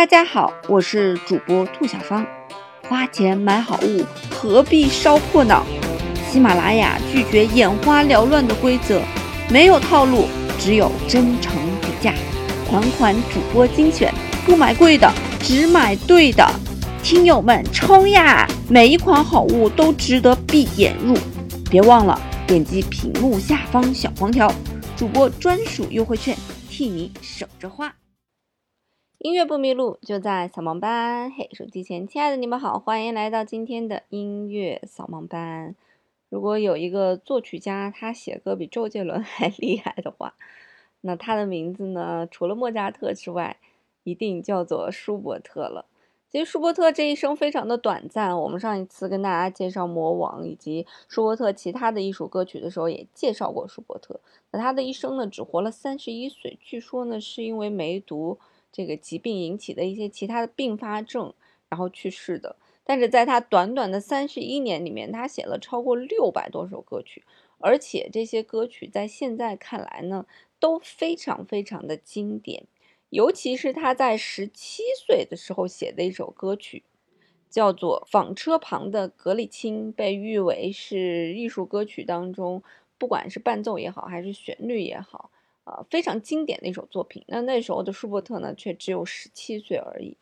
大家好，我是主播兔小芳。花钱买好物，何必烧破脑？喜马拉雅拒绝眼花缭乱的规则，没有套路，只有真诚比价。款款主播精选，不买贵的，只买对的。听友们冲呀！每一款好物都值得闭眼入，别忘了点击屏幕下方小黄条，主播专属优惠券，替你省着花。音乐不迷路，就在扫盲班。嘿，手机前亲爱的你们好，欢迎来到今天的音乐扫盲班。如果有一个作曲家，他写歌比周杰伦还厉害的话，那他的名字呢？除了莫扎特之外，一定叫做舒伯特了。其实舒伯特这一生非常的短暂。我们上一次跟大家介绍《魔王》以及舒伯特其他的艺术歌曲的时候，也介绍过舒伯特。那他的一生呢，只活了三十一岁，据说呢是因为梅毒。这个疾病引起的一些其他的并发症，然后去世的。但是在他短短的三十一年里面，他写了超过六百多首歌曲，而且这些歌曲在现在看来呢，都非常非常的经典。尤其是他在十七岁的时候写的一首歌曲，叫做《纺车旁的格里青》，被誉为是艺术歌曲当中，不管是伴奏也好，还是旋律也好。啊，非常经典的一首作品。那那时候的舒伯特呢，却只有十七岁而已。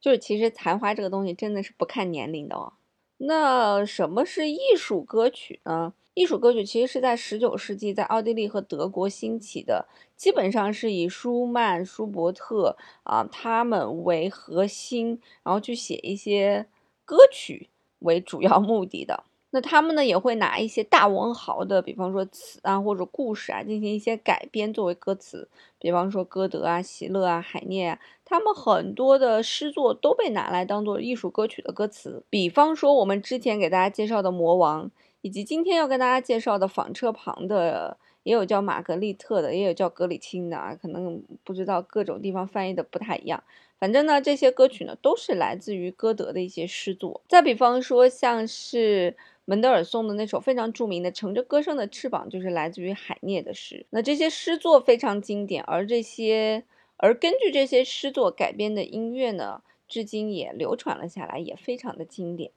就是其实才华这个东西真的是不看年龄的哦。那什么是艺术歌曲呢？艺术歌曲其实是在十九世纪在奥地利和德国兴起的，基本上是以舒曼、舒伯特啊他们为核心，然后去写一些歌曲为主要目的的。那他们呢也会拿一些大文豪的，比方说词啊或者故事啊进行一些改编作为歌词，比方说歌德啊、席勒啊、海涅啊，他们很多的诗作都被拿来当做艺术歌曲的歌词。比方说我们之前给大家介绍的《魔王》，以及今天要跟大家介绍的《纺车旁的》，也有叫玛格丽特的，也有叫格里青的啊，可能不知道各种地方翻译的不太一样。反正呢，这些歌曲呢都是来自于歌德的一些诗作。再比方说像是。门德尔松的那首非常著名的《乘着歌声的翅膀》就是来自于海涅的诗。那这些诗作非常经典，而这些而根据这些诗作改编的音乐呢，至今也流传了下来，也非常的经典。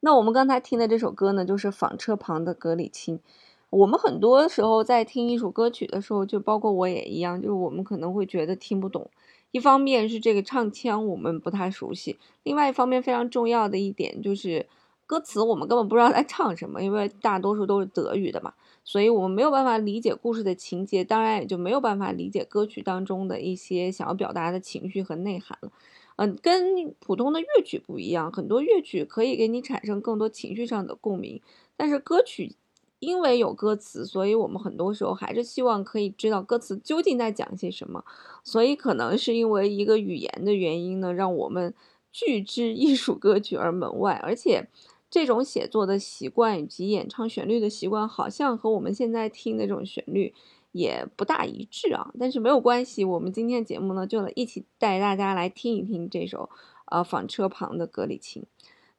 那我们刚才听的这首歌呢，就是《纺车旁的格里青》。我们很多时候在听艺术歌曲的时候，就包括我也一样，就是我们可能会觉得听不懂。一方面是这个唱腔我们不太熟悉，另外一方面非常重要的一点就是歌词我们根本不知道在唱什么，因为大多数都是德语的嘛，所以我们没有办法理解故事的情节，当然也就没有办法理解歌曲当中的一些想要表达的情绪和内涵了。嗯，跟普通的乐曲不一样，很多乐曲可以给你产生更多情绪上的共鸣，但是歌曲因为有歌词，所以我们很多时候还是希望可以知道歌词究竟在讲些什么，所以可能是因为一个语言的原因呢，让我们拒之艺术歌曲而门外，而且这种写作的习惯以及演唱旋律的习惯，好像和我们现在听的这种旋律。也不大一致啊，但是没有关系，我们今天节目呢，就一起带大家来听一听这首呃纺车旁的格里青。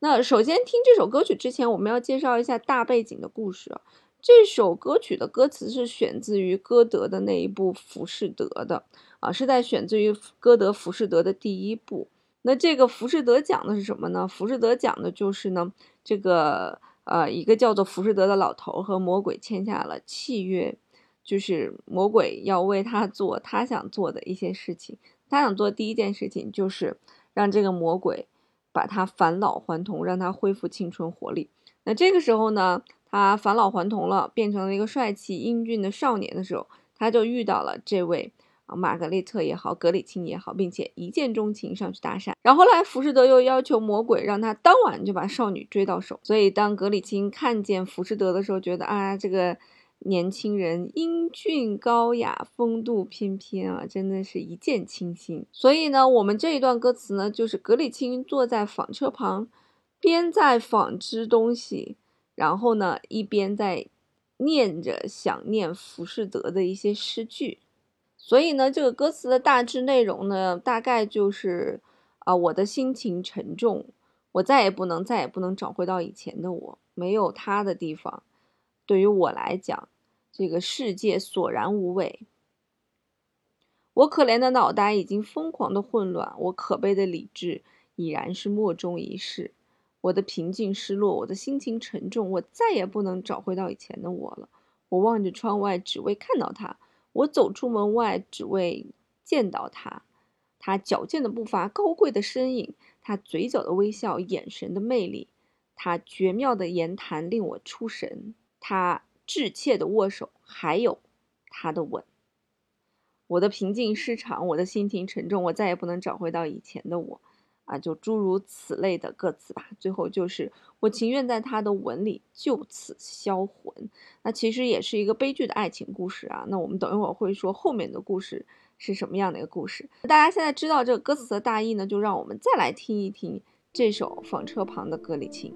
那首先听这首歌曲之前，我们要介绍一下大背景的故事。这首歌曲的歌词是选自于歌德的那一部《浮士德》的啊，是在选自于歌德《浮士德》的第一部。那这个《浮士德》讲的是什么呢？《浮士德》讲的就是呢，这个呃一个叫做浮士德的老头和魔鬼签下了契约。就是魔鬼要为他做他想做的一些事情，他想做第一件事情就是让这个魔鬼把他返老还童，让他恢复青春活力。那这个时候呢，他返老还童了，变成了一个帅气英俊的少年的时候，他就遇到了这位啊玛格丽特也好，格里钦也好，并且一见钟情上去搭讪。然后来浮士德又要求魔鬼让他当晚就把少女追到手，所以当格里钦看见浮士德的时候，觉得啊这个。年轻人英俊高雅，风度翩翩啊，真的是一见倾心。所以呢，我们这一段歌词呢，就是格里钦坐在纺车旁，边在纺织东西，然后呢，一边在念着想念浮士德的一些诗句。所以呢，这个歌词的大致内容呢，大概就是啊，我的心情沉重，我再也不能，再也不能找回到以前的我，没有他的地方，对于我来讲。这个世界索然无味，我可怜的脑袋已经疯狂的混乱，我可悲的理智已然是莫衷一是，我的平静失落，我的心情沉重，我再也不能找回到以前的我了。我望着窗外，只为看到他；我走出门外，只为见到他。他矫健的步伐，高贵的身影，他嘴角的微笑，眼神的魅力，他绝妙的言谈令我出神。他。稚切的握手，还有他的吻。我的平静失常，我的心情沉重，我再也不能找回到以前的我啊！就诸如此类的歌词吧。最后就是我情愿在他的吻里就此销魂。那其实也是一个悲剧的爱情故事啊。那我们等一会儿会说后面的故事是什么样的一个故事。大家现在知道这个歌词的大意呢，就让我们再来听一听这首《纺车旁的格里琴》。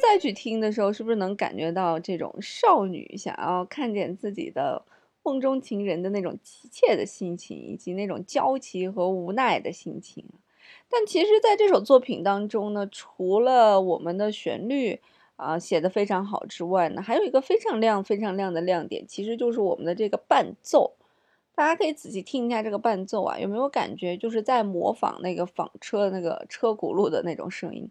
再去听的时候，是不是能感觉到这种少女想要看见自己的梦中情人的那种急切的心情，以及那种焦急和无奈的心情？但其实，在这首作品当中呢，除了我们的旋律啊写的非常好之外呢，还有一个非常亮、非常亮的亮点，其实就是我们的这个伴奏。大家可以仔细听一下这个伴奏啊，有没有感觉就是在模仿那个纺车的那个车轱辘的那种声音？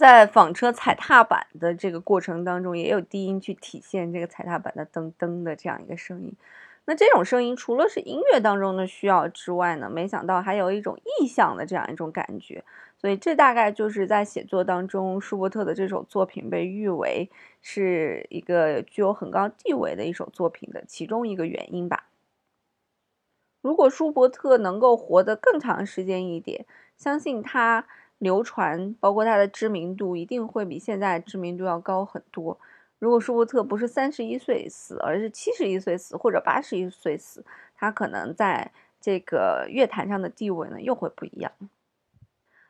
在纺车踩踏板的这个过程当中，也有低音去体现这个踩踏板的噔噔的这样一个声音。那这种声音除了是音乐当中的需要之外呢，没想到还有一种意象的这样一种感觉。所以这大概就是在写作当中，舒伯特的这首作品被誉为是一个具有很高地位的一首作品的其中一个原因吧。如果舒伯特能够活得更长时间一点，相信他。流传包括他的知名度一定会比现在知名度要高很多。如果舒伯特不是三十一岁死，而是七十一岁死或者八十一岁死，他可能在这个乐坛上的地位呢又会不一样。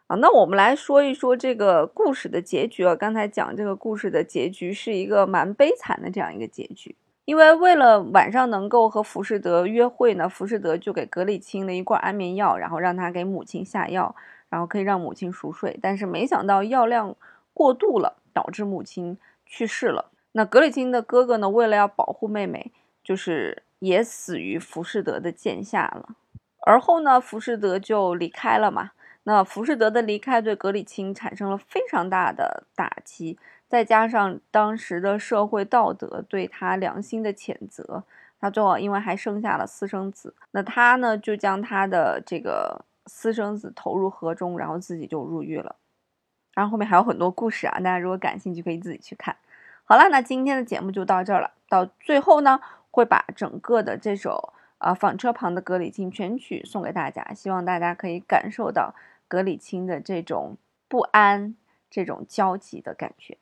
啊，那我们来说一说这个故事的结局啊。刚才讲这个故事的结局是一个蛮悲惨的这样一个结局，因为为了晚上能够和浮士德约会呢，浮士德就给格里清了一罐安眠药，然后让他给母亲下药。然后可以让母亲熟睡，但是没想到药量过度了，导致母亲去世了。那格里钦的哥哥呢，为了要保护妹妹，就是也死于浮士德的剑下了。而后呢，浮士德就离开了嘛。那浮士德的离开对格里钦产生了非常大的打击，再加上当时的社会道德对他良心的谴责，他最后因为还生下了私生子，那他呢就将他的这个私生子投入河中，然后自己就入狱了。然后后面还有很多故事啊，大家如果感兴趣可以自己去看。好了，那今天的节目就到这儿了。到最后呢，会把整个的这首啊《纺车旁的格里钦》全曲送给大家，希望大家可以感受到格里钦的这种不安、这种焦急的感觉。